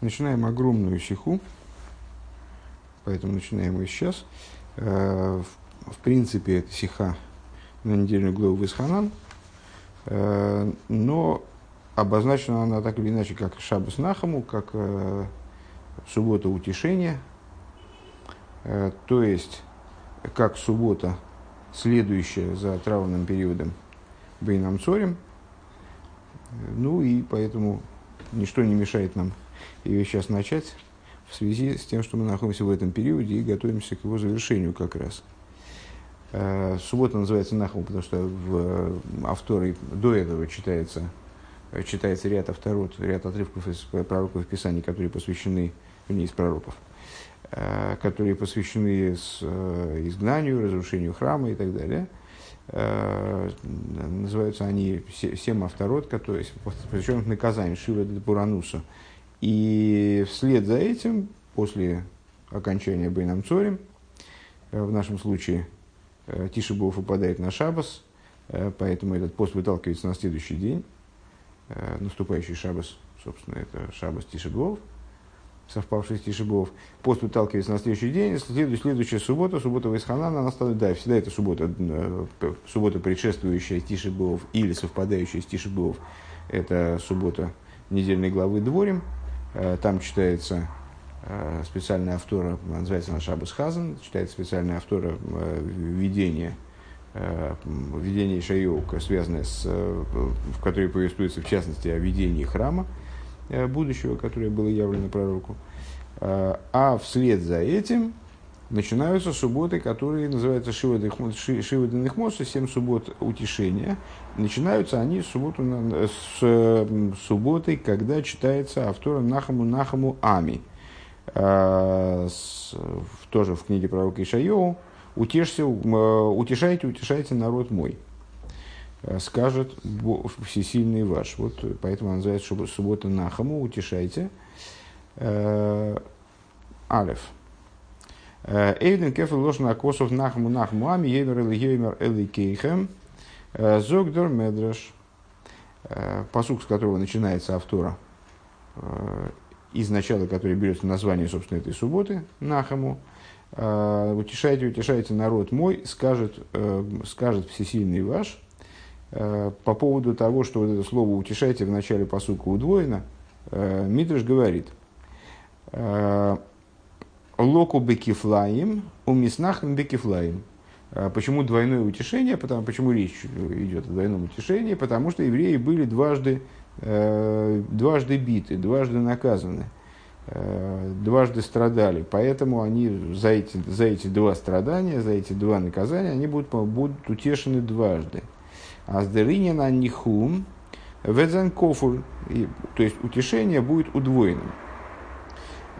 Начинаем огромную сиху, поэтому начинаем ее сейчас. Э, в принципе, это сиха на недельную главу Висханан, э, но обозначена она так или иначе как Шабас Нахаму, как э, суббота утешения, то есть как суббота, следующая за травным периодом Бейнам Цорем. Ну и поэтому ничто не мешает нам ее сейчас начать в связи с тем, что мы находимся в этом периоде и готовимся к его завершению как раз. Э, суббота называется Нахум, потому что в э, авторе до этого читается, э, читается ряд авторот, ряд отрывков из пророков Писаний, которые посвящены, не из пророков, которые посвящены изгнанию, разрушению храма и так далее. Называются они семь авторот, которые посвященных наказанию Шива Бурануса. И вслед за этим, после окончания Бейнам Цорим, э, в нашем случае э, Тишебов выпадает на Шабас, э, поэтому этот пост выталкивается на следующий день. Наступающий Шабас, собственно, это Шабас Тишебов, совпавший с Тишебов. Пост выталкивается на следующий день, следующая, следующая суббота, суббота Вайсханана, она становится, да, всегда это суббота, суббота, предшествующая Тишебов или совпадающая с Тишебов, это суббота недельной главы Дворим, там читается э, специальная автора, называется она Шабас Хазан, читается специальная автора э, введения, введение Шайоука, связанное с, в которой повествуется в частности о ведении храма будущего, которое было явлено пророку. А вслед за этим начинаются субботы, которые называются Шива Денехмоса, семь суббот утешения. Начинаются они субботу, с субботы, когда читается автором Нахаму Нахаму Ами. А, тоже в книге пророка Ишайоу. Утешься, утешайте, утешайте народ мой а, скажет всесильный ваш. Вот поэтому он называется суббота Нахаму, утешайте. А, Алеф. Эйден кефел ложна косов нахму нахму ами евер или евер или кейхем. Зогдер медраш. Посук, с которого начинается автора, из начала, который берется название, собственно, этой субботы, Нахаму, утешайте, утешайте народ мой, скажет, скажет всесильный ваш, по поводу того, что вот это слово «утешайте» в начале посука удвоено, Митриш говорит, Локу бекифлаем, у миснахм бекифлаем. А почему двойное утешение? Потому, почему речь идет о двойном утешении? Потому что евреи были дважды, э, дважды биты, дважды наказаны, э, дважды страдали. Поэтому они за эти, за эти два страдания, за эти два наказания, они будут, будут утешены дважды. А с на нихум, ведзен кофур, то есть утешение будет удвоенным.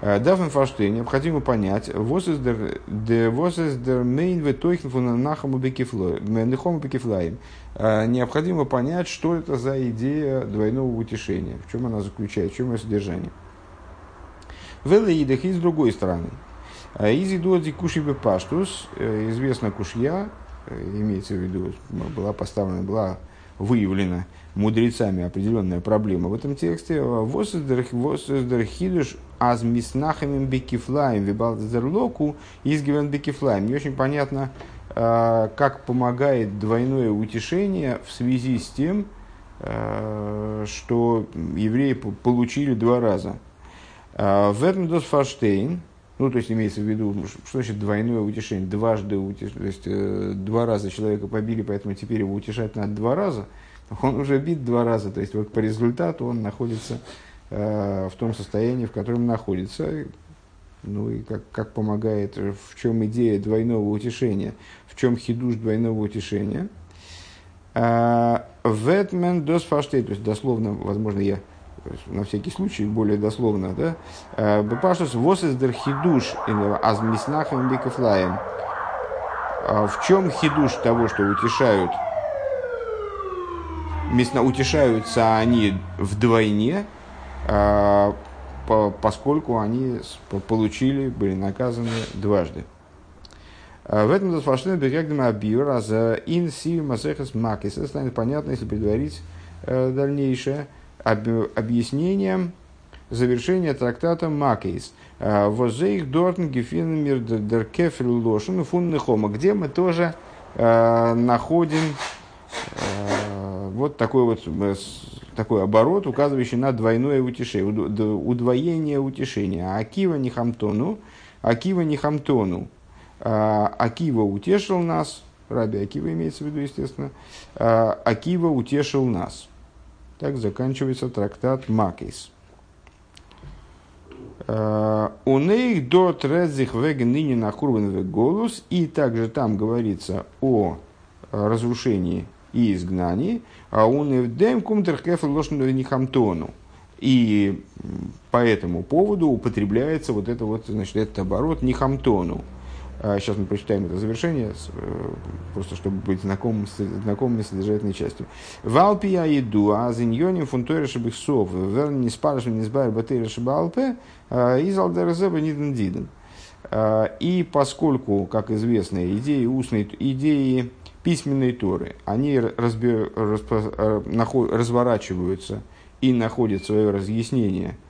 Э, Дафн Фаштейн необходимо понять, was is der main витойхен von Нахаму Бекифлаем. Э, необходимо понять, что это за идея двойного утешения, в чем она заключается, в чем ее содержание. Велеидах и с другой стороны. Э, Изи доди кушибе паштус, известна кушья, имеется в виду, была поставлена, была выявлена мудрецами определенная проблема в этом тексте. Восездер хидуш аз миснахамим бекифлаем вибалдерлоку изгивен бекифлаем. Не очень понятно, а, как помогает двойное утешение в связи с тем, а, что евреи получили два раза. А, Вернедос Фаштейн, ну, то есть имеется в виду, что значит двойное утешение, дважды утеш... то есть э, два раза человека побили, поэтому теперь его утешать надо два раза – он уже бит два раза, то есть вот по результату он находится в том состоянии, в котором находится. Ну и как, как помогает, в чем идея двойного утешения, в чем хидуш двойного утешения. Э, Ветмен дос фаштей, то есть дословно, возможно, я на всякий случай, более дословно, да, э, Бепаштус восездер хидуш азмиснахам бикафлаем. Э, в чем хидуш того, что утешают утешаются они вдвойне, а, поскольку они получили, были наказаны дважды. А, в этом достаточно бегагдам абьюр, а за ин си масехас макис. Это станет понятно, если предварить э, дальнейшее объяснением завершение трактата Макейс. Возейх Дортен Гефинмир Деркефель Лошен Фуннехома, где мы тоже находим вот такой вот такой оборот, указывающий на двойное утешение, удвоение утешения. Акива Нихамтону, Акива Нихамтону. Акива утешил нас, Раби Акива имеется в виду, естественно, Акива утешил нас. Так заканчивается трактат Макейс. У них до трезих веген ныне на голос. И также там говорится о разрушении и изгнании. А он и дем кумтерхефл нихамтону. И по этому поводу употребляется вот это вот, значит, этот оборот нихамтону. Сейчас а, мы прочитаем это завершение, э, просто чтобы быть знакомым, знакомыми с содержательной частью. Валпия еду, а зиньоним фунтойра шабихсов, верн не спараш не избавь батыра шабалпе, а, из алдерзеба ниден диден. А, и поскольку, как известно, идеи устной, идеи письменной Торы, они разбер, распро, э, наход, разворачиваются и находят свое разъяснение –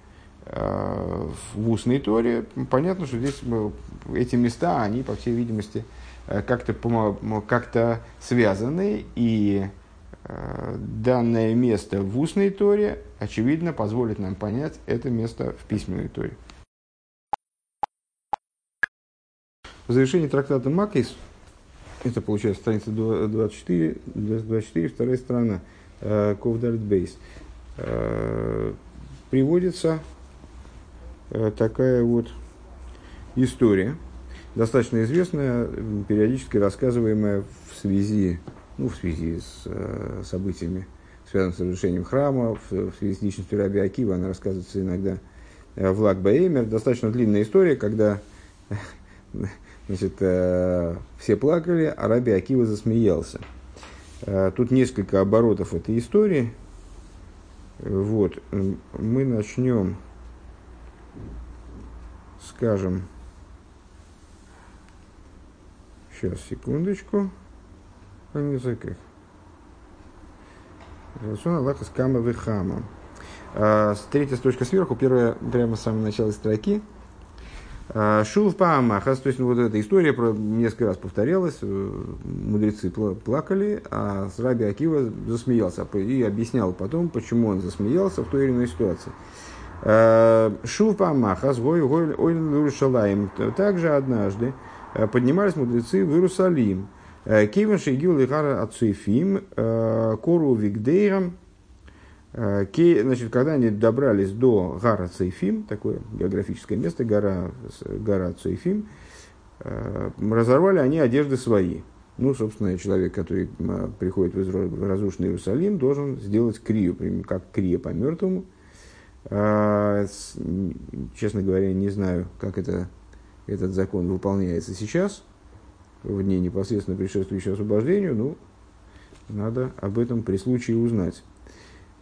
Э, в устной Торе, понятно, что здесь э, эти места, они, по всей видимости, как-то как связаны, и данное место в устной Торе, очевидно, позволит нам понять это место в письменной Торе. В завершении трактата Макис, это получается страница 24, 24 вторая сторона, Ковдарт Бейс, приводится Э, такая вот история, достаточно известная, периодически рассказываемая в связи, ну, в связи с э, событиями, связанными с разрушением храма, в, связи с личностью Раби Акива, она рассказывается иногда э, в Лак. Достаточно длинная история, когда значит, э, все плакали, а Раби Акива засмеялся. Э, тут несколько оборотов этой истории. Вот, мы начнем скажем, сейчас, секундочку, на языках. Рацион Аллаха с Кама Вехама. А, третья строчка сверху, первая прямо с самого начала строки. А, Шул Паамахас, то есть вот эта история про, несколько раз повторялась, э, мудрецы плакали, а Раби Акива засмеялся и объяснял потом, почему он засмеялся в той или иной ситуации. Э, Шуфа Махас, Иерусалим. Также однажды э, поднимались мудрецы в Иерусалим. Э, Кивен Шейгил Лихара Ацуефим, Кору Вигдейрам. Значит, когда они добрались до гора Цейфим, такое географическое место, гора, гора Цейфим, разорвали они одежды свои. Ну, собственно, человек, который приходит в разрушенный Иерусалим, должен сделать крию, как крия по мертвому – а, честно говоря, не знаю, как это, этот закон выполняется сейчас, в дни непосредственно предшествующего освобождению, ну, надо об этом при случае узнать.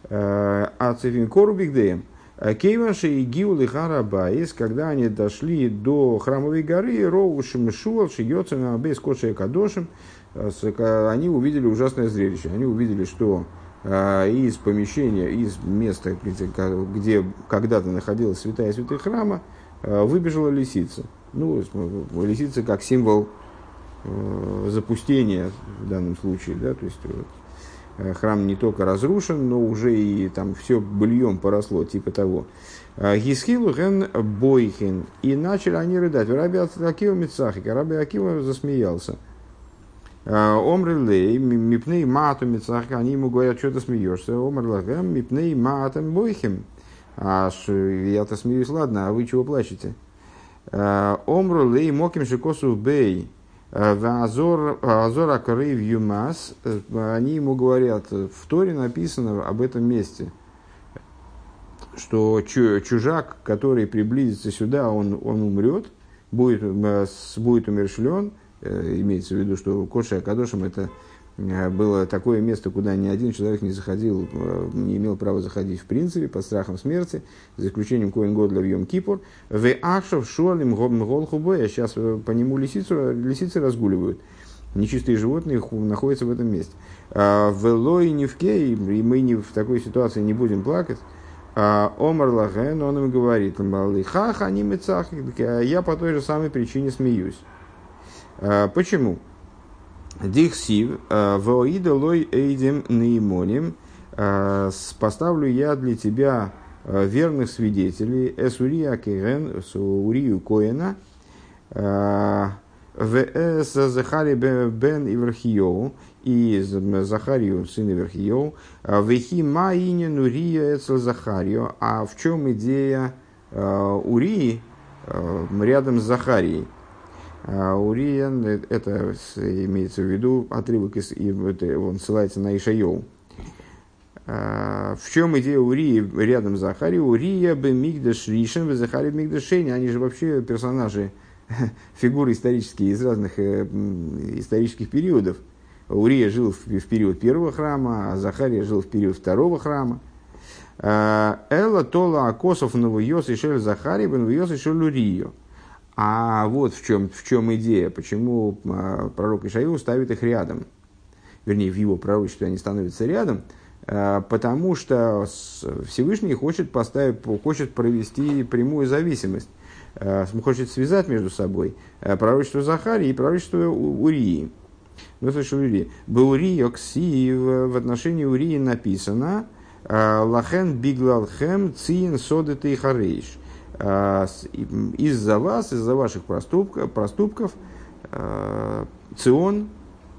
А Цефин Корубигдеем, Кейванши и Гиулы Харабаис, когда они дошли до храмовой горы, Роу Шимшуал, Шиёца на Бейс Кодшия Кадошим, они увидели ужасное зрелище. Они увидели, что из помещения, из места, где, когда-то находилась святая святых храма, выбежала лисица. Ну, лисица как символ э, запустения в данном случае, да, то есть э, храм не только разрушен, но уже и там все быльем поросло, типа того. А, Гисхилу ген бойхин. И начали они рыдать. Раби Акива Мицахик. Раби Акива засмеялся. Омрлей, мипней мату мицахка, они ему говорят, что ты смеешься. Омрлагем, мипней матом бойхим. А я-то смеюсь, ладно, а вы чего плачете? Омрулей моким шикосу бей. Азор Акарей Юмас, они ему говорят, в Торе написано об этом месте, что чужак, который приблизится сюда, он, он умрет, будет, будет умершлен, Э, имеется в виду, что Коша Акадошем это э, было такое место, куда ни один человек не заходил, э, не имел права заходить в принципе, под страхом смерти, за исключением Коин Годля в Йом Кипур. В Ахшав Шуалим Голхубой, а сейчас по нему лисицу, лисицы разгуливают. Нечистые животные находятся в этом месте. В Лой не в Кей, и мы не в такой ситуации не будем плакать. Омар Лаген, он им говорит, Лихах, они мецах, я по той же самой причине смеюсь. Почему? Дихсив, воида лой эйдем наимоним, поставлю я для тебя верных свидетелей, эсурия кеген, урию коина, в.с. Захари бен Иверхиоу и Захарию, сын Иверхиоу, Вехи Маинин Урия Эцел Захарио. А в чем идея Урии рядом с Захарией? Урия, это имеется в виду отрывок, из, это, он ссылается на Ишайоу. В чем идея Урии рядом с Захарией? Урия бы Мигдаш Ришен, Захария Мигдашени. Они же вообще персонажи фигуры исторические из разных э, исторических периодов. Урия жил в, период первого храма, а Захария жил в период второго храма. Э, Эла тола акосов новойос и шель Захария, новойос и шель Урию. А вот в чем, в чем идея, почему э, пророк Ишаил ставит их рядом. Вернее, в его пророчестве они становятся рядом, э, потому что Всевышний хочет, поставить, хочет провести прямую зависимость Э, хочет связать между собой пророчество Захарии и пророчество Урии. Ну, слушай, Урии. Баурии Окси в отношении Урии написано Лахен биглалхем циин содеты харейш. Из-за вас, из-за ваших проступков, проступков Цион,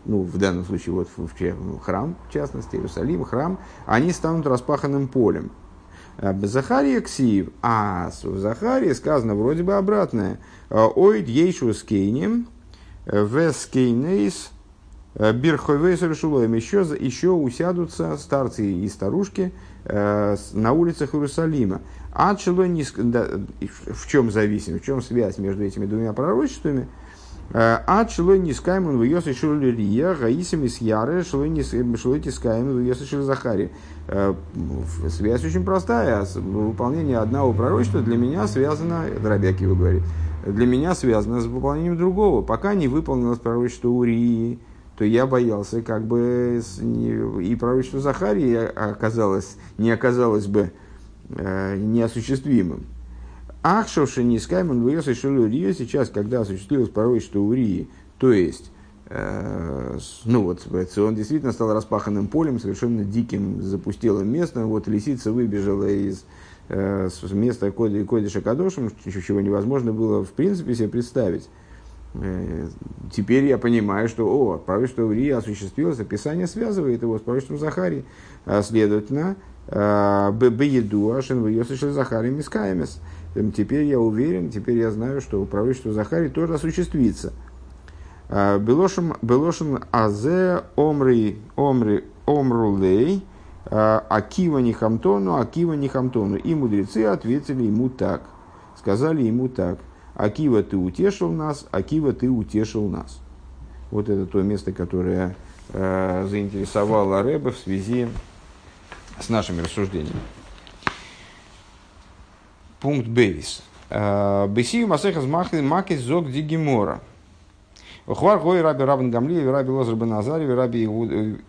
ну, в данном случае вот в, храм, в частности, Иерусалим, храм, они станут распаханным полем. Э, Захария ксив, а в Захарии сказано вроде бы обратное. Ойд ейшу скейнем, э, в скейнейс, бирхойвейс решулоем. Еще, еще усядутся старцы и старушки на улицах Иерусалима. А не... В чем зависимость, в чем связь между этими двумя пророчествами? А члой не скаймон в йосы шули рия, гаисим из яры, шлой не скаймон в йосы шули захари. Э, связь очень простая. Выполнение одного пророчества для меня связано, Рабиаки его говорит, для меня связано с выполнением другого. Пока не выполнилось пророчество Урии, то я боялся, как бы и пророчество Захарии оказалось, не оказалось бы э, неосуществимым. Ахшовши не скаймон выес еще Урию сейчас, когда осуществилось пророчество Урии, то есть, э, ну вот, он действительно стал распаханным полем, совершенно диким, запустелым местом. Вот лисица выбежала из э, места Коди, Кодиша Кадошем, чего невозможно было в принципе себе представить. Э, теперь я понимаю, что о, пророчество Урии осуществилось, описание связывает его с пророчеством Захарии. А, следовательно, э, Бееду Ашин Вьосишель Захарий Мискаемес. Теперь я уверен, теперь я знаю, что пророчество Захарии тоже осуществится. А, Белошин Азе Омри Омри Омрулей а, Акива Нихамтону Акива Нихамтону. И мудрецы ответили ему так. Сказали ему так. Акива, ты утешил нас, Акива, ты утешил нас. Вот это то место, которое э, заинтересовало Рэба в связи с нашими рассуждениями. Пункт Бейс. Э, Бесию Масехас Макис Зог Дигимора. Хвар гой раби Рабин Гамли, раби Лозар бен Азари, раби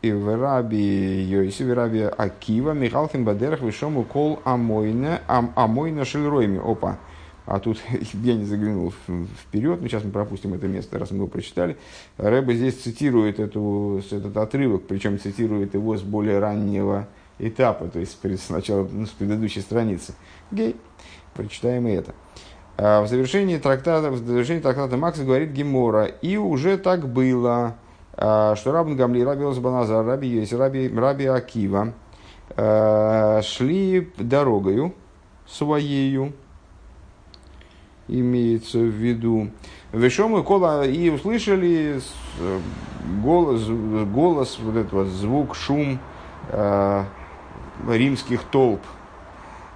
раби Йоиси, раби Акива, Михалхин Бадерах, Вишому Кол Амойна, Амойна Шельройми. Опа. А тут я не заглянул вперед, но сейчас мы пропустим это место, раз мы его прочитали. Рэба здесь цитирует эту, этот отрывок, причем цитирует его с более раннего этапа, то есть сначала ну, с предыдущей страницы. Гей. Прочитаем и это. А в завершении трактата, в завершении трактата Макс говорит Гемора, и уже так было, а, что Рабин Гамли, Раби Лозбаназар, Раби Йоси, Раби, Раби Акива а, шли дорогою своею, имеется в виду, Вешом и кола, и услышали голос, голос, вот этот вот звук, шум э, римских толп,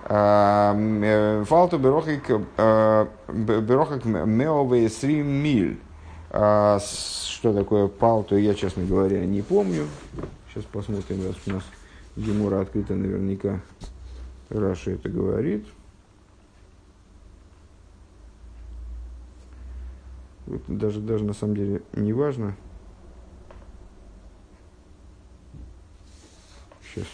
Э, Фалту берохик э, меовые срим миль. А, что такое палту, я, честно говоря, не помню. Сейчас посмотрим, раз у нас Гемура открыта наверняка. Раша это говорит. Даже, даже на самом деле не важно. Сейчас.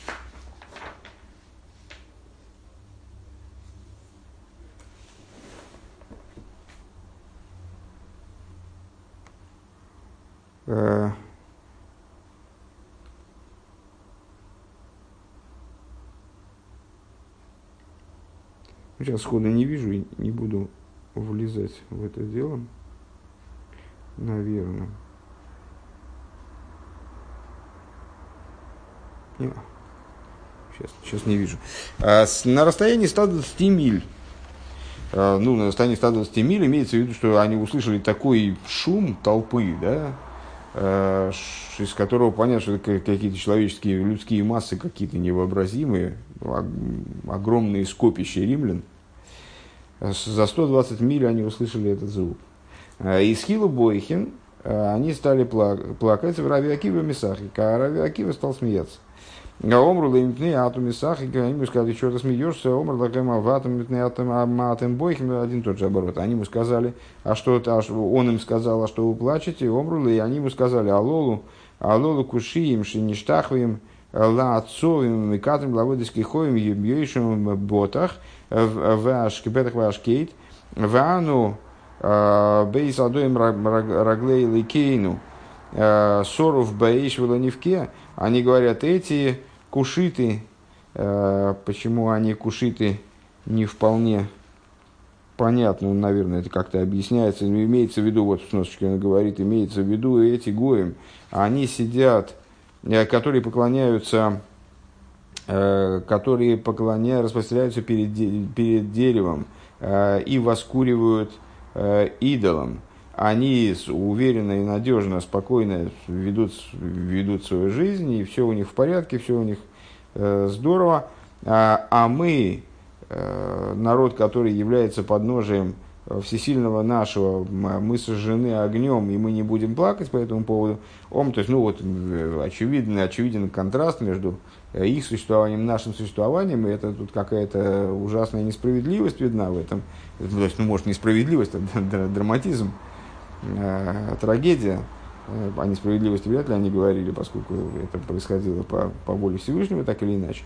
Сейчас сходу не вижу и не буду влезать в это дело. Наверное. Не, сейчас, сейчас не вижу. А, с, на расстоянии 120 миль а, ну, на расстоянии 120 миль имеется в виду, что они услышали такой шум толпы, да, из которого понятно, что это какие-то человеческие, людские массы какие-то невообразимые, огромные скопища римлян. За 120 миль они услышали этот звук. Из Хилу Бойхин они стали плакать в Рави Акива Месахи, а Рави Акива стал смеяться. Омру леймтны атом мисах, и они сказали, что ты смеешься, омр лакема ватом митны атом атом бойхим, один тот же оборот. Они ему сказали, а что это, он им сказал, а что вы плачете, омру и они ему сказали, алолу, алолу кушием, шиништахвим, ла отцовим, микатым, лаводиски хоем, ебьешим ботах, ваш кипетах ваш кейт, вану, бейс адоем раглей ликейну, соров бейш веланивке, они говорят, эти кушиты, э, почему они кушиты, не вполне понятно, ну, наверное, это как-то объясняется, имеется в виду, вот сносочка говорит, имеется в виду эти гоем, они сидят, э, которые поклоняются, э, которые поклоняются, распространяются перед, перед деревом и воскуривают идолом они уверенно и надежно, спокойно ведут, ведут свою жизнь, и все у них в порядке, все у них э, здорово. А, а мы, э, народ, который является подножием всесильного нашего, мы сожжены огнем, и мы не будем плакать по этому поводу. Он, то есть, ну вот, э, очевидный, очевиден контраст между э, их существованием нашим существованием, и это тут какая-то ужасная несправедливость видна в этом. То есть, ну, может, несправедливость, а драматизм э, трагедия, э, о несправедливости вряд ли они говорили, поскольку это происходило по, по воле Всевышнего, так или иначе.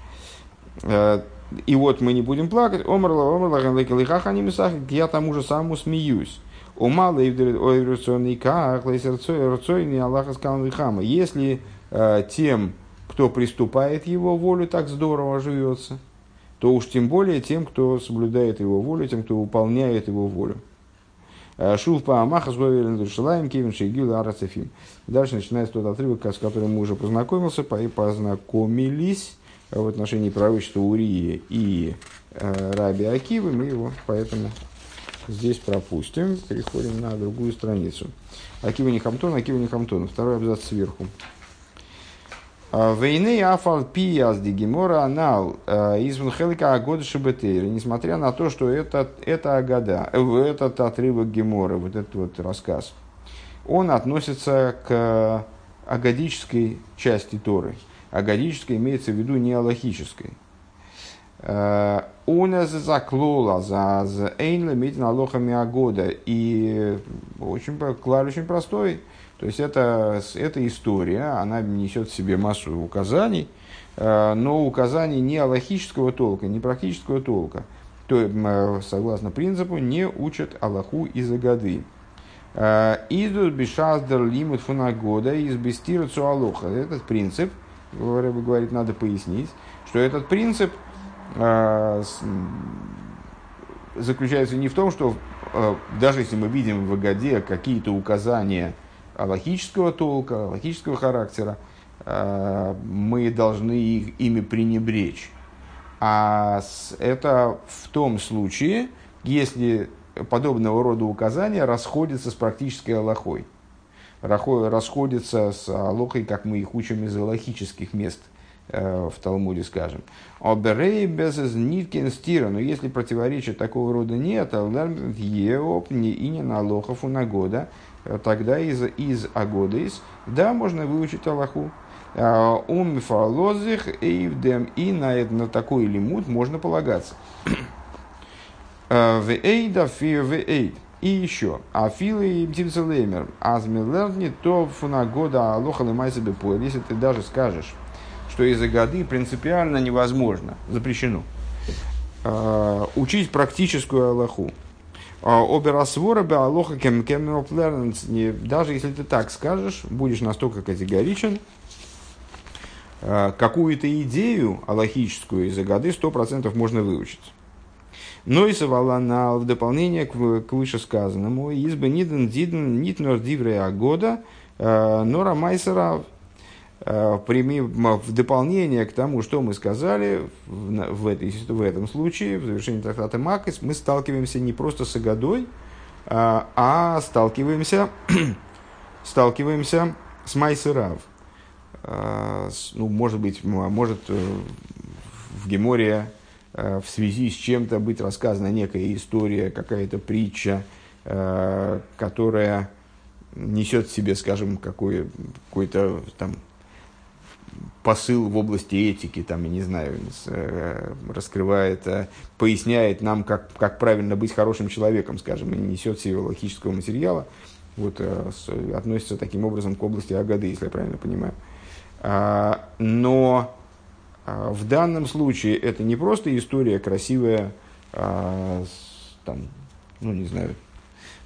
Э, и вот мы не будем плакать. Омрла, омрла, лихах они я тому же самому смеюсь. Сказал Если э, тем, кто приступает его волю, так здорово живется, то уж тем более тем, кто соблюдает его волю, тем, кто выполняет его волю. Э, Шув по Амаха Шилаем Кевин Шейгил Арацефим. Дальше начинается тот отрывок, с которым мы уже познакомился, и познакомились в отношении пророчества Урии и э, Раби Акивы. Мы его поэтому здесь пропустим. Переходим на другую страницу. Акива не Хамтон, Акива не Хамтон. Второй абзац сверху. Войны афал пияс дигимора анал э, из хелика агода шабетейра. Несмотря на то, что это, это агада, э, этот отрывок гемора, вот этот вот рассказ, он относится к агадической части Торы. Агадической имеется в виду не аллахической. Э, он заклола за эйнла медина алохами агода. И очень, клар очень простой – то есть это, эта история, она несет в себе массу указаний, э, но указаний не аллахического толка, не практического толка. То, э, согласно принципу, не учат Аллаху из-за годы. Э, Идут бешаздер лимут фунагода из бестирацу алоха. Этот принцип, говорит, надо пояснить, что этот принцип заключается не в том, что даже если мы видим в Агаде какие-то указания логического толка, логического характера, э, мы должны их, ими пренебречь. А это в том случае, если подобного рода указания расходятся с практической аллахой. Расходятся с аллахой, как мы их учим из аллахических мест в Талмуде, скажем. Оберей без ниткин стира. Но если противоречия такого рода нет, еоп не и не на лохов у нагода, тогда из, из Агодейс, да, можно выучить Аллаху. А, ум фалозих эйвдем, и на, на такой лимут можно полагаться. А, вейда фир вейд. И еще, а филы птицелеймер, азмилерни, то фунагода алоха лымайся бепуэр. Если ты даже скажешь, что из-за годы принципиально невозможно, запрещено, учить практическую Аллаху. Оберасвора беалоха кем Даже если ты так скажешь, будешь настолько категоричен, какую-то идею аллахическую из годы сто процентов можно выучить. Но и на в дополнение к, к вышесказанному, избы ниден диден нитнор диврея года, нора майсера Э, в дополнение к тому, что мы сказали, в, этой, в этом случае, в завершении трактата Макис, мы сталкиваемся не просто с Агадой, а, а сталкиваемся, сталкиваемся с Майсерав. Э, ну, может быть, может э, в Геморе в связи с чем-то быть рассказана некая история, какая-то притча, которая несет в себе, скажем, какой, какой-то там посыл в области этики, там, я не знаю, э, раскрывает, э, поясняет нам, как, как правильно быть хорошим человеком, скажем, и несет себе логического материала, вот, э, относится таким образом к области Агады, если я правильно понимаю. А, но а, в данном случае это не просто история красивая, а, там, ну, не знаю,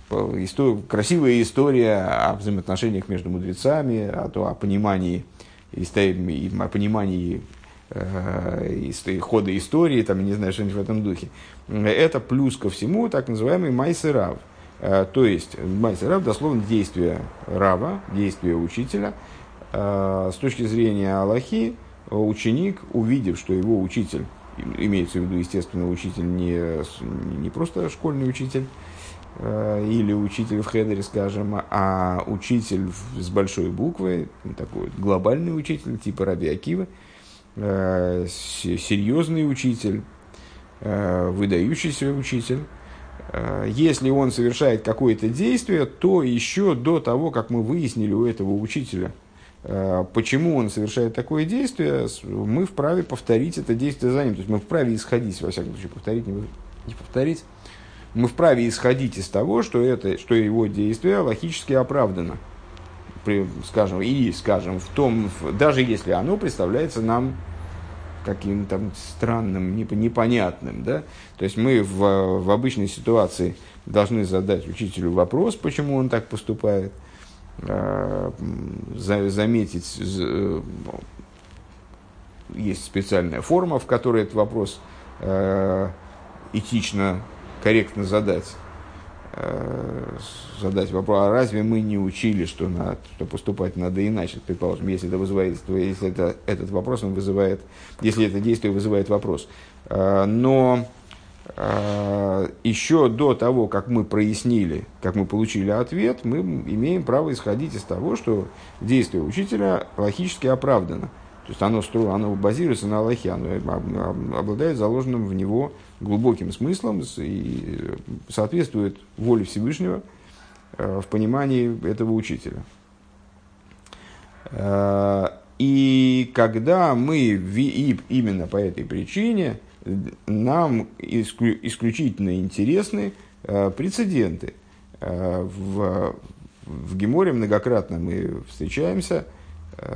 история, красивая история о взаимоотношениях между мудрецами, о, о понимании и, и о понимании э, хода истории, там, не знаю, что-нибудь в этом духе. Это плюс ко всему так называемый майсерав. Э, то есть майсерав дословно действие рава, действие учителя. Э, с точки зрения Аллахи, ученик, увидев, что его учитель, имеется в виду, естественно, учитель не, не просто школьный учитель, Э, или учитель в хедере, скажем, а учитель с большой буквы, такой глобальный учитель, типа Раби Акива, э, серьезный учитель, э, выдающийся учитель, если он совершает какое-то действие, то еще до того, как мы выяснили у этого учителя, почему он совершает такое действие, мы вправе повторить это действие за ним. То есть мы вправе исходить, во всяком случае, повторить, не повторить, мы вправе исходить из того, что, это, что его действие логически оправдано. При, скажем, и, скажем, в том, даже если оно представляется нам каким-то странным, непонятным, да, то есть мы в, в обычной ситуации должны задать учителю вопрос, почему он так поступает, э, заметить, э, есть специальная форма, в которой этот вопрос э, этично корректно задать, э, задать вопрос, а разве мы не учили, что, надо, что поступать надо иначе, предположим, если это вызывает, если это, этот вопрос он вызывает, если это действие вызывает вопрос. Э, но э, еще до того, как мы прояснили, как мы получили ответ, мы имеем право исходить из того, что действие учителя логически оправдано. То есть оно, оно базируется на Аллахе, оно обладает заложенным в него глубоким смыслом и э, соответствует воле Всевышнего э, в понимании этого учителя. Э, и когда мы, и именно по этой причине, нам исключительно интересны прецеденты. В, в Геморе многократно мы встречаемся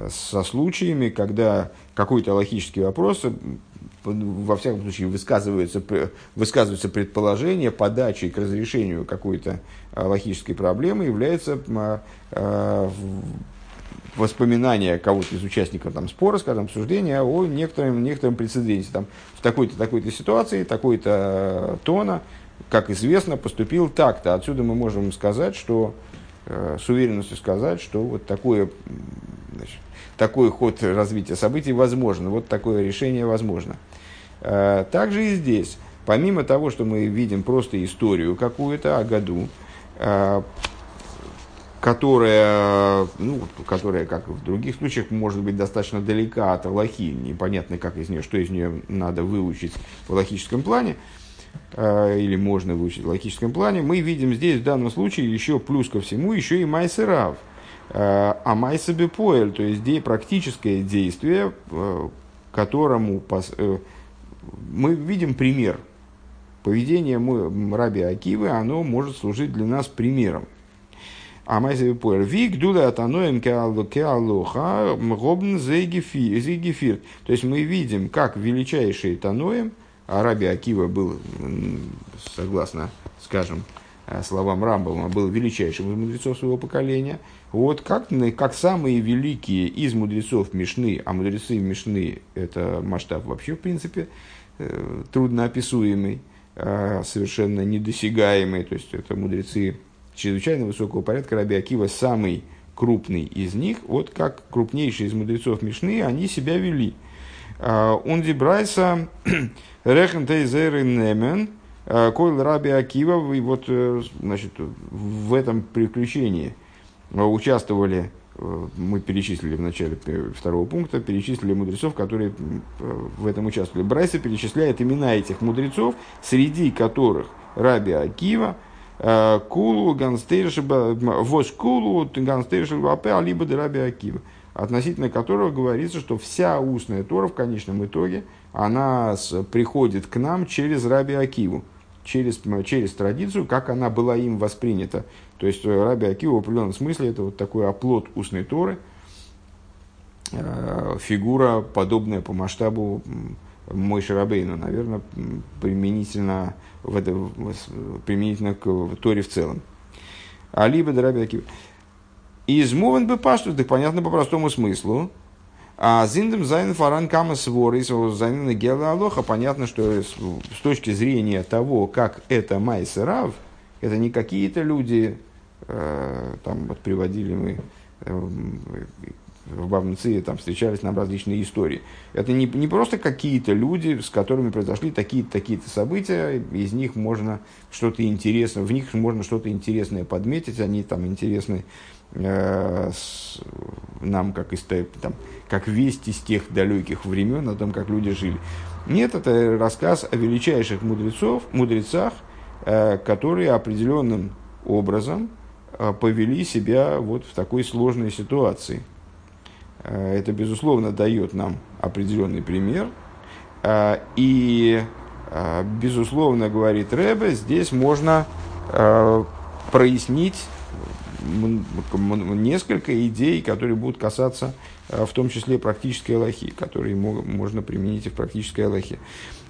со случаями, когда какой-то логический вопрос во всяком случае, высказывается, высказывается предположение подачи к разрешению какой-то логической проблемы является воспоминание кого-то из участников там, спора, скажем, обсуждения о некотором, некотором прецеденте. Там, в такой-то, такой-то ситуации, такой-то тона, как известно, поступил так-то. Отсюда мы можем сказать, что с уверенностью сказать, что вот такое, значит, такой ход развития событий возможно, вот такое решение возможно. Э, также и здесь, помимо того, что мы видим просто историю какую-то о году, э, которая, ну, которая, как в других случаях, может быть достаточно далека от Аллахи, непонятно, как из нее, что из нее надо выучить в логическом плане, э, или можно выучить в логическом плане, мы видим здесь в данном случае еще плюс ко всему еще и майсерав, а майсабепоэль, то есть практическое действие, которому мы видим пример. Поведение Раби Акивы, оно может служить для нас примером. А майзевый поэр. Вик дула атаноем кеалоха мгобн зейгефир. То есть мы видим, как величайший таноем, а Акива был, согласно, скажем, словам Рамбама, был величайшим из мудрецов своего поколения. Вот как, как самые великие из мудрецов Мишны, а мудрецы Мишны – это масштаб вообще, в принципе, трудноописуемый, совершенно недосягаемый, то есть это мудрецы чрезвычайно высокого порядка. Раби Акива самый крупный из них, вот как крупнейшие из мудрецов Мишны, они себя вели. Он дебрайса рехен тейзеры немен, койл раби Акива, и вот, э, значит, в этом приключении участвовали, э, мы перечислили в начале второго пункта, перечислили мудрецов, которые в этом участвовали. Брайса перечисляет имена этих мудрецов, среди которых Раби Акива, Э, кулу ганстейршиба, вос кулу ганстейршиба либо драби акива, относительно которого говорится, что вся устная Тора в конечном итоге, она приходит к нам через Раби Акиву, через, через традицию, как она была им воспринята. То есть э, Раби Акива в определенном смысле это вот такой оплот устной Торы, э, фигура, подобная по масштабу мой Шарабейну, наверное, применительно, в это, применительно к Торе в целом. А либо Дараби Акива. Из Мувен бы пашту, так понятно по простому смыслу. А зиндем зайн фаран кама своры, зайн гела алоха, понятно, что с, с точки зрения того, как это майсерав, это не какие-то люди, э, там вот приводили мы э, в Бавнце там встречались нам различные истории. Это не, не просто какие-то люди, с которыми произошли такие-то такие события, из них можно что-то интересное, в них можно что-то интересное подметить, они там интересны э, с, нам как, из, там, как вести с тех далеких времен о том, как люди жили. Нет, это рассказ о величайших мудрецов, мудрецах, э, которые определенным образом э, повели себя вот в такой сложной ситуации – это, безусловно, дает нам определенный пример. Э, и, э, безусловно, говорит Рэбе, здесь можно прояснить несколько идей, которые будут касаться в том числе практической Аллахи, которые можно применить и в практической Аллахе.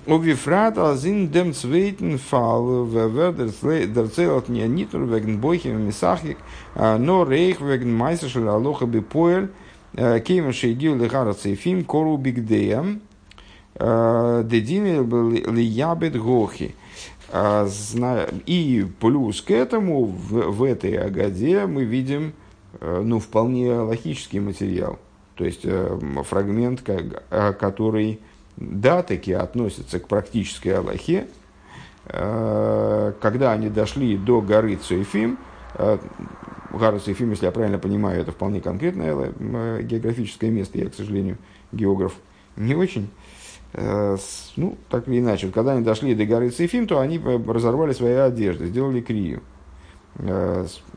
Обвифрат азин дем цвейтен фал дерцелт не нитр веген бойхем мисахик, но рейх веген майсер алоха бипоэль Э, Кейман шейдил лихара цейфим кору бигдеям э, дедиме лиябет гохи. Э, и плюс к этому в, в этой Агаде мы видим ну, вполне логический материал. То есть фрагмент, который да, таки относится к практической Аллахе, когда они дошли до горы Цуэфим, Гарус и Фим, если я правильно понимаю, это вполне конкретное э, географическое место. Я, к сожалению, географ не очень. Э, ну, так или иначе, когда они дошли до горы Цифим, то они э, разорвали свои одежды, сделали крию.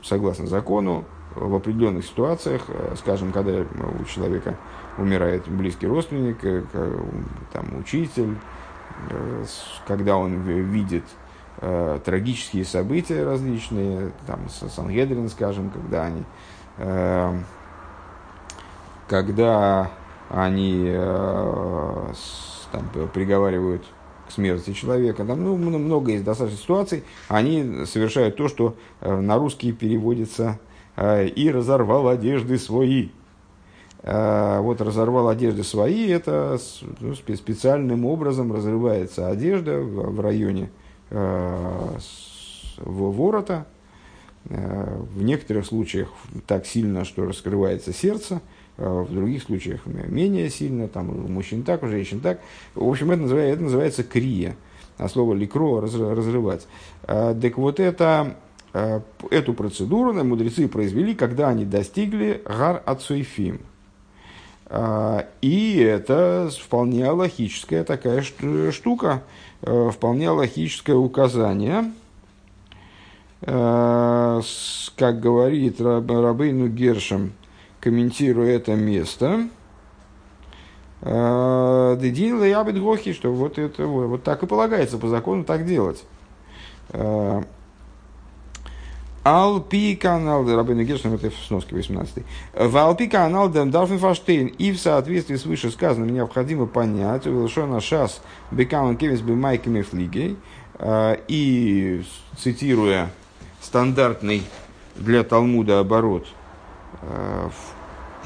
Согласно закону, в определенных ситуациях, скажем, когда у человека умирает близкий родственник, там, учитель, когда он видит э, трагические события различные, там, Сангедрин, скажем, когда они, э, когда они э, с, там, приговаривают к смерти человека, там, ну, много из достаточно ситуаций, они совершают то, что э, на русский переводится э, «и разорвал одежды свои». Э, вот разорвал одежды свои, это ну, специальным образом разрывается одежда в, районе ворота, э, в некоторых случаях так сильно, что раскрывается сердце, э, в других случаях менее сильно, там у мужчин так, у женщин так. В общем, это называется, это называется крия, а слово ликро – разрывать. Так вот это, эту процедуру мудрецы произвели, когда они достигли гар ацуйфим. И это вполне логическая такая штука, Э, вполне логическое указание, э, как говорит Рабейну Гершем, комментируя это место, э, Дедин Лаябит Гохи, что вот это вот так и полагается по закону так делать. Алпи канал, Рабин Гершин, это в сноске 18. В Алпи канал Дарфен Фаштейн. И в соответствии с вышесказанным необходимо понять, что на шас бекаун кевис бы майками флигей. И цитируя стандартный для Талмуда оборот,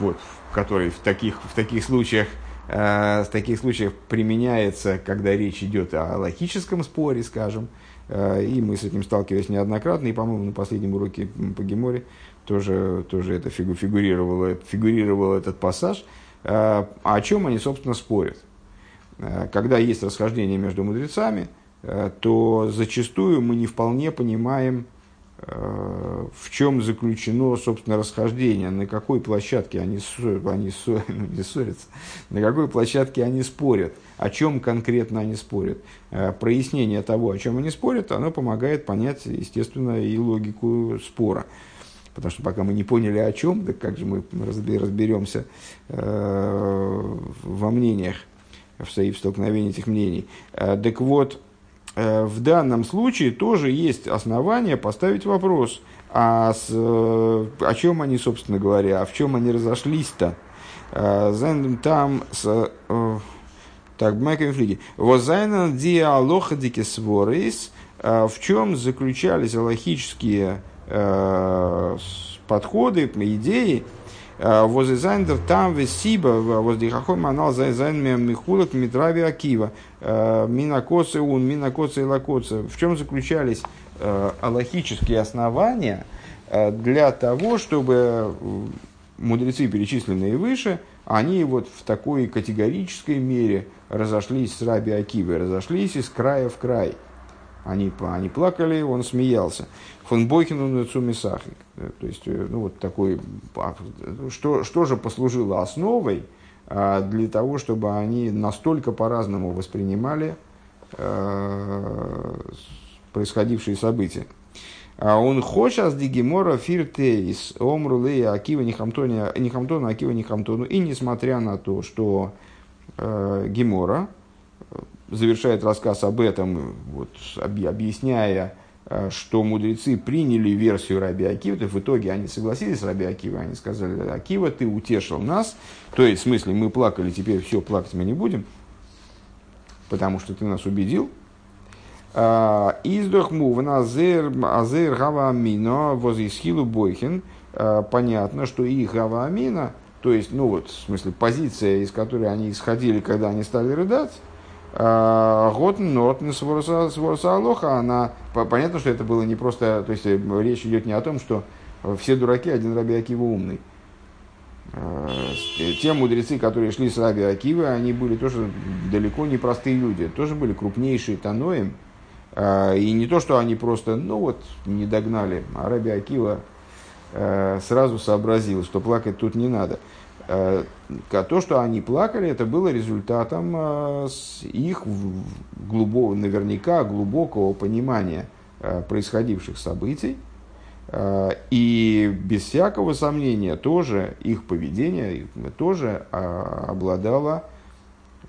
вот, который в таких, в таких случаях в таких случаях применяется, когда речь идет о логическом споре, скажем, и мы с этим сталкивались неоднократно, и, по-моему, на последнем уроке по Геморе тоже, тоже это фигурировало, фигурировал этот пассаж, а о чем они, собственно, спорят. Когда есть расхождение между мудрецами, то зачастую мы не вполне понимаем, в чем заключено, собственно, расхождение, на какой площадке они, они ну, ссорятся, на какой площадке они спорят, о чем конкретно они спорят. Прояснение того, о чем они спорят, оно помогает понять, естественно, и логику спора. Потому что пока мы не поняли о чем, да как же мы разберемся э, во мнениях, в, столкновении этих мнений. Э, так вот, э, в данном случае тоже есть основания поставить вопрос, а с, э, о чем они, собственно говоря, а в чем они разошлись-то. Э, там с... Э, так, Майкл Флиги. Возайнан диалоха дикисворис, э, в чем заключались аллахические Э, подходы, идеи, э, возле Зайндер там весиба, возле Хахой манал Зайн Михулок Митрави Акива, э, Минакоцы Ун, Минакоцы и Лакоцы. В чем заключались аллахические основания для того, чтобы мудрецы, перечисленные выше, они вот в такой категорической мере разошлись с Раби Акивой, разошлись из края в край – они, они плакали, он смеялся. Фон Бойхену Цумисахик. То есть, э, ну, вот такой, что, что же послужило основой а, для того, чтобы они настолько по-разному воспринимали а, происходившие события. А он хочет дигимора фиртейс омрулея акива нихамтона нихамтона акива нихамтону. И несмотря на то, что э, Гемора, завершает рассказ об этом, вот, объясняя, э, что мудрецы приняли версию Раби Акива, то в итоге они согласились с Раби Акива, они сказали, Акива, ты утешил нас, то есть, в смысле, мы плакали, теперь все, плакать мы не будем, потому что ты нас убедил. А, Издохму в назер азер гава амино возисхилу бойхин. А, понятно, что их гава амина, то есть, ну вот, в смысле, позиция, из которой они исходили, когда они стали рыдать, Готн, Нотн, Сворса Алоха, она, понятно, что это было не просто, то есть э, речь идет не о том, что все дураки, один Раби Акива умный. А, те мудрецы, которые шли с Раби Акивы, они были тоже далеко не простые люди, тоже были крупнейшие таноем. А, и не то, что они просто, ну вот, не догнали, а Раби Акива э, сразу сообразил, что плакать тут не надо. Э, то, что они плакали, это было результатом э, их глубокого, наверняка глубокого понимания э, происходивших событий. И без всякого сомнения тоже их поведение тоже обладало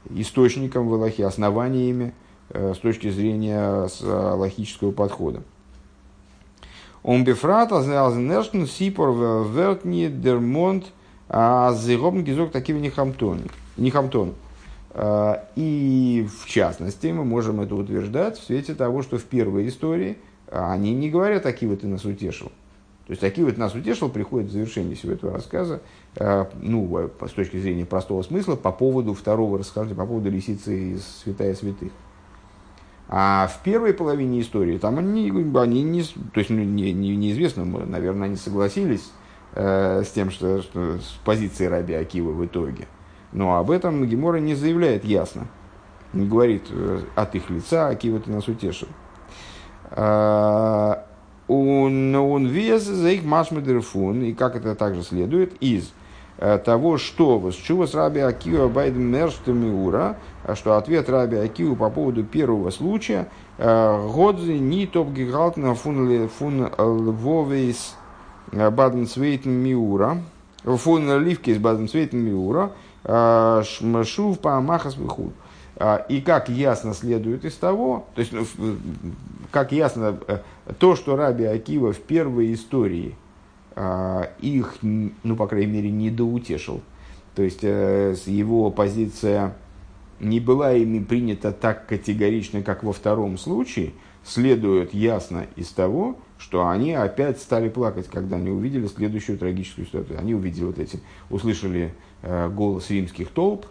источником в Аллахе, основаниями с точки зрения логического подхода. Он бифрат азнершн сипор вертни дермонт – а зигом гизок такими нехамтон. нехамтон. А, и в частности, мы можем это утверждать в свете того, что в первой истории они не говорят «Акива, ты нас утешил». То есть «Акива, ты нас утешил» приходит в завершение всего этого рассказа, а, ну, с точки зрения простого смысла, по поводу второго расхождения, по поводу лисицы из святая святых. А в первой половине истории там они, они не, то есть ну, не, не, неизвестно, наверное, они согласились э, с тем, что, что с позиции Раби Акива в итоге. Но об этом Гемора не заявляет ясно. Не говорит э, от их лица, Акива ты нас утешил. А, он вес за их машмедерфун, и как это также следует, из э, того, что чего с Раби Акива байдем мерштамиура, а что ответ Раби Акива по поводу первого случая, э, годзи не топ гигалтна фун львовейс Баденцвейтен Миура, фон Ливки из Баденцвейтен Миура, э, Шмашув Паамахас Вихуд. Э, и как ясно следует из того, то есть, ну, как ясно, то, что Раби Акива в первой истории их, ну, по крайней мере, не доутешил. То есть, его позиция не была ими принята так категорично, как во втором случае, следует ясно из того, что они опять стали плакать, когда они увидели следующую трагическую ситуацию. Они увидели вот эти, услышали э, голос римских толп,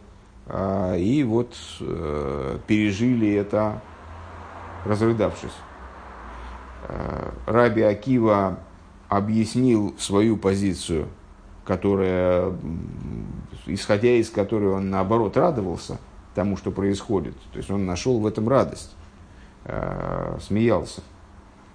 э, и вот э, пережили это, разрыдавшись. Э, Раби Акива объяснил свою позицию, которая, исходя из которой он наоборот радовался тому, что происходит. То есть он нашел в этом радость, э, смеялся.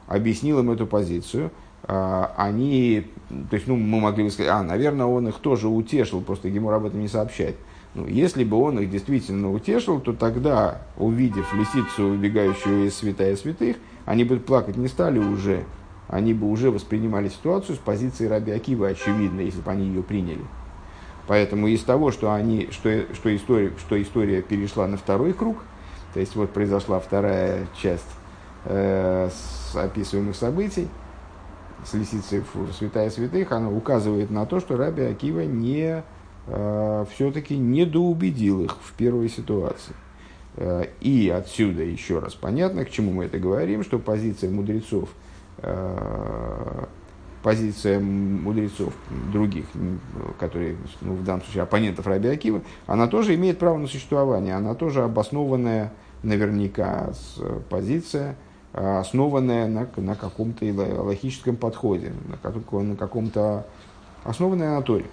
Объяснил им эту позицию. Э, они, то есть, ну, мы могли бы сказать, а, наверное, он их тоже утешил, просто Гемор об этом не сообщает. Ну, если бы он их действительно утешил, то тогда, увидев лисицу, убегающую из святая святых, они бы плакать не стали уже, они бы уже воспринимали ситуацию с позиции Раби Акива, очевидно, если бы они ее приняли. Поэтому из того, что, они, что, что, история, что история перешла на второй круг, то есть вот произошла вторая часть э, с описываемых событий, с лисицей в святая святых, она указывает на то, что Раби Акива не, э, все-таки недоубедил их в первой ситуации. Э, и отсюда еще раз понятно, к чему мы это говорим, что позиция мудрецов, э, позиция мудрецов других, которые ну, в данном случае оппонентов Раби Акива, она тоже имеет право на существование, она тоже обоснованная наверняка позиция, основанная на, на каком-то логическом подходе, на каком-то основанная на Торе.